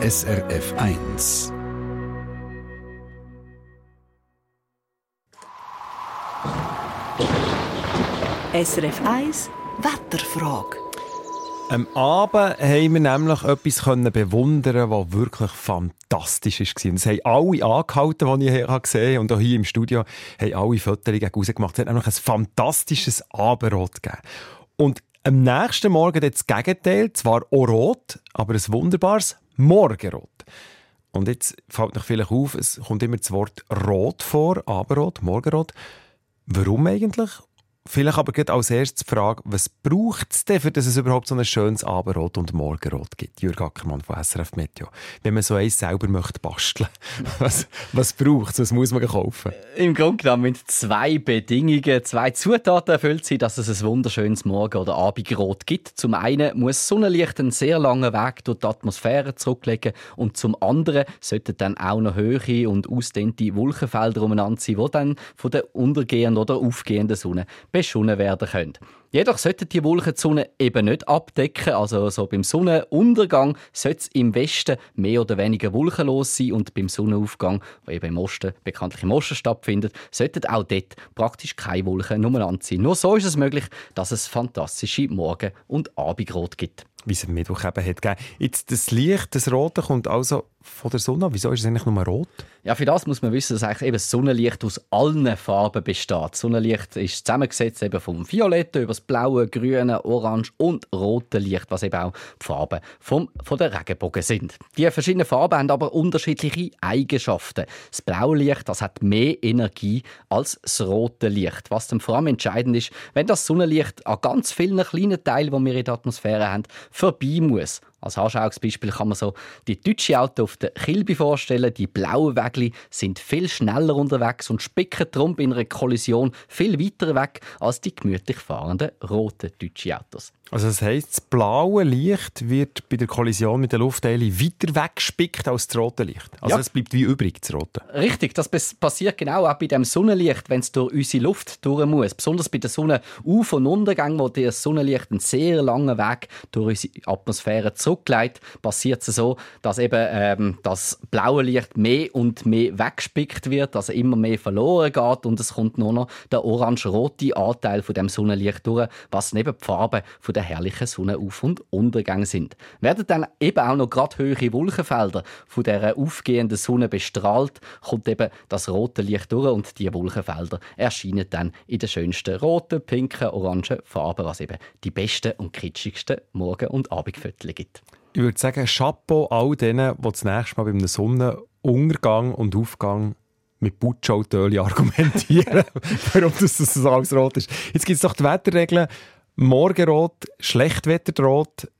SRF 1. SRF 1 Wetterfrage. Am Abend haben wir nämlich etwas bewundern was wirklich fantastisch war. Das haben alle angehalten, die ich gesehen habe. Und auch hier im Studio haben alle Fotos rausgemacht. Es hat nämlich ein fantastisches Abendrot gegeben. Und am nächsten Morgen das Gegenteil, zwar auch rot, aber ein wunderbares Morgenrot. Und jetzt fällt noch vielleicht auf, es kommt immer das Wort rot vor, Abendrot, Morgenrot. Warum eigentlich? Vielleicht aber geht als erstes die Frage, was braucht es denn, für dass es überhaupt so ein schönes Abendrot und Morgenrot gibt? Jürg Ackermann von SRF Meteo. Wenn man so eins selber möchte basteln, was, was braucht es? Was muss man kaufen? Im Grunde genommen müssen zwei Bedingungen, zwei Zutaten erfüllt sein, dass es ein wunderschönes Morgen- oder Abendrot gibt. Zum einen muss Sonnenlicht einen sehr langen Weg durch die Atmosphäre zurücklegen und zum anderen sollten dann auch noch hohe und ausdehnte Wolkenfelder umeinander sein, die dann von der untergehenden oder aufgehenden Sonne beschonnen werden können. Jedoch sollte die Wolken eben nicht abdecken. Also so beim Sonnenuntergang sollte es im Westen mehr oder weniger wolkenlos sein und beim Sonnenaufgang, der eben im Osten, bekanntlich im Osten stattfindet, sollten auch dort praktisch keine Wolken umeinander sein. Nur so ist es möglich, dass es fantastische Morgen- und Abendrot gibt wie es am Mittwoch eben hat gegeben. Jetzt das Licht, das Rote, kommt also von der Sonne. Wieso ist es eigentlich nur rot? Ja, für das muss man wissen, dass eigentlich eben das Sonnenlicht aus allen Farben besteht. Das Sonnenlicht ist zusammengesetzt eben vom Violetten über das Blaue, Grüne, Orange und Rote Licht, was eben auch die Farben vom, von der Regenbogen sind. Die verschiedenen Farben haben aber unterschiedliche Eigenschaften. Das blaue Licht das hat mehr Energie als das rote Licht, was dann vor allem entscheidend ist, wenn das Sonnenlicht an ganz vielen kleinen Teilen, die wir in der Atmosphäre haben, vorbei muss. Als Anschauungsbeispiel kann man so die deutsche Auto auf der Kilby vorstellen. Die blauen Wägli sind viel schneller unterwegs und spicken darum bei einer Kollision viel weiter weg als die gemütlich fahrenden roten deutschen Autos. Also das heisst, das blaue Licht wird bei der Kollision mit der Lufteile weiter weggespickt als das rote Licht. Also ja. es bleibt wie übrig, das rote. Richtig, das passiert genau auch bei dem Sonnenlicht, wenn es durch unsere Luft durch muss. Besonders bei der Sonnenauf- und Untergang, wo das Sonnenlicht einen sehr langen Weg durch unsere Atmosphäre zurücklegt, passiert es so, dass eben ähm, das blaue Licht mehr und mehr weggespickt wird, also immer mehr verloren geht und es kommt nur noch der orange-rote Anteil von dem Sonnenlicht durch, was neben die Farbe von der herrlichen Sonnenauf- und Untergang sind. Werden dann eben auch noch gerade höhere Wolkenfelder von der aufgehenden Sonne bestrahlt, kommt eben das rote Licht durch und die Wolkenfelder erscheinen dann in den schönsten roten, pinken, orangen Farben, was eben die besten und kitschigsten Morgen- und Abendviertel gibt. Ich würde sagen, Chapeau all denen, die das nächste Mal beim Sonnenuntergang und Aufgang mit Butschautöli argumentieren, warum das, das alles rot ist. Jetzt gibt es doch die Wetterregeln, Morgenrot, Schlechtwetter droht.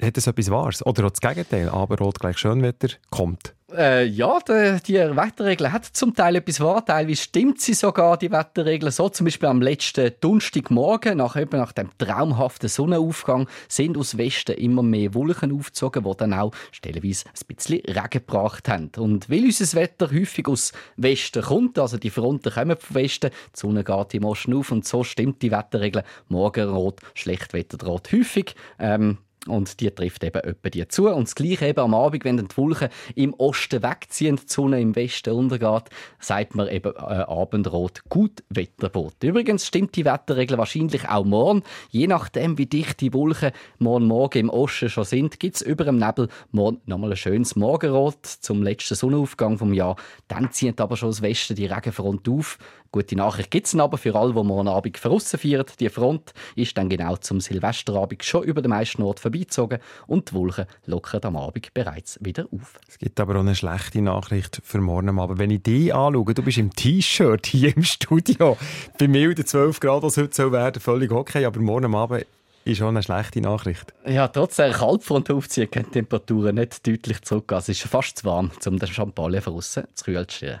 Hat das etwas Wahres? Oder auch das Gegenteil? Abendrot gleich Schönwetter kommt. Äh, ja, die, die Wetterregel hat zum Teil etwas wahr. Teilweise stimmt sie sogar, die Wetterregel. So zum Beispiel am letzten Donnerstagmorgen, nach, eben nach dem traumhaften Sonnenaufgang, sind aus Westen immer mehr Wolken aufgezogen, die dann auch stellenweise ein bisschen Regen gebracht haben. Und weil unser Wetter häufig aus Westen kommt, also die Fronten kommen vom Westen, die Sonne geht im Osten auf und so stimmt die Wetterregel. Morgenrot, Schlechtwetter droht häufig. Ähm, und die trifft eben etwa die zu. Und das Gleiche eben am Abend, wenn die Wolken im Osten wegziehen, die Sonne im Westen untergeht, sagt man eben äh, Abendrot gut Wetterbot. Übrigens stimmt die Wetterregel wahrscheinlich auch morgen. Je nachdem, wie dicht die Wolken morgen Morgen im Osten schon sind, gibt es über dem Nebel morgen nochmal ein schönes Morgenrot zum letzten Sonnenaufgang vom Jahr. Dann zieht aber schon das Westen die Regenfront auf. Gute Nachricht gibt es aber für alle, die morgen Abend verrissen feiern. Die Front ist dann genau zum Silvesterabend schon über den meisten Ort vorbeizogen und die Wolken lockern am Abend bereits wieder auf. Es gibt aber auch eine schlechte Nachricht für morgen Abend. Wenn ich dich anschaue, du bist im T-Shirt hier im Studio. Bei milden 12 Grad, was heute soll werden, völlig okay, aber morgen Abend ist schon eine schlechte Nachricht. Ja, trotz der Kaltfront aufziehen können die Temperaturen nicht deutlich zurückgehen. Es ist fast zu warm, um den Champagner von außen zu kühlen zu stellen.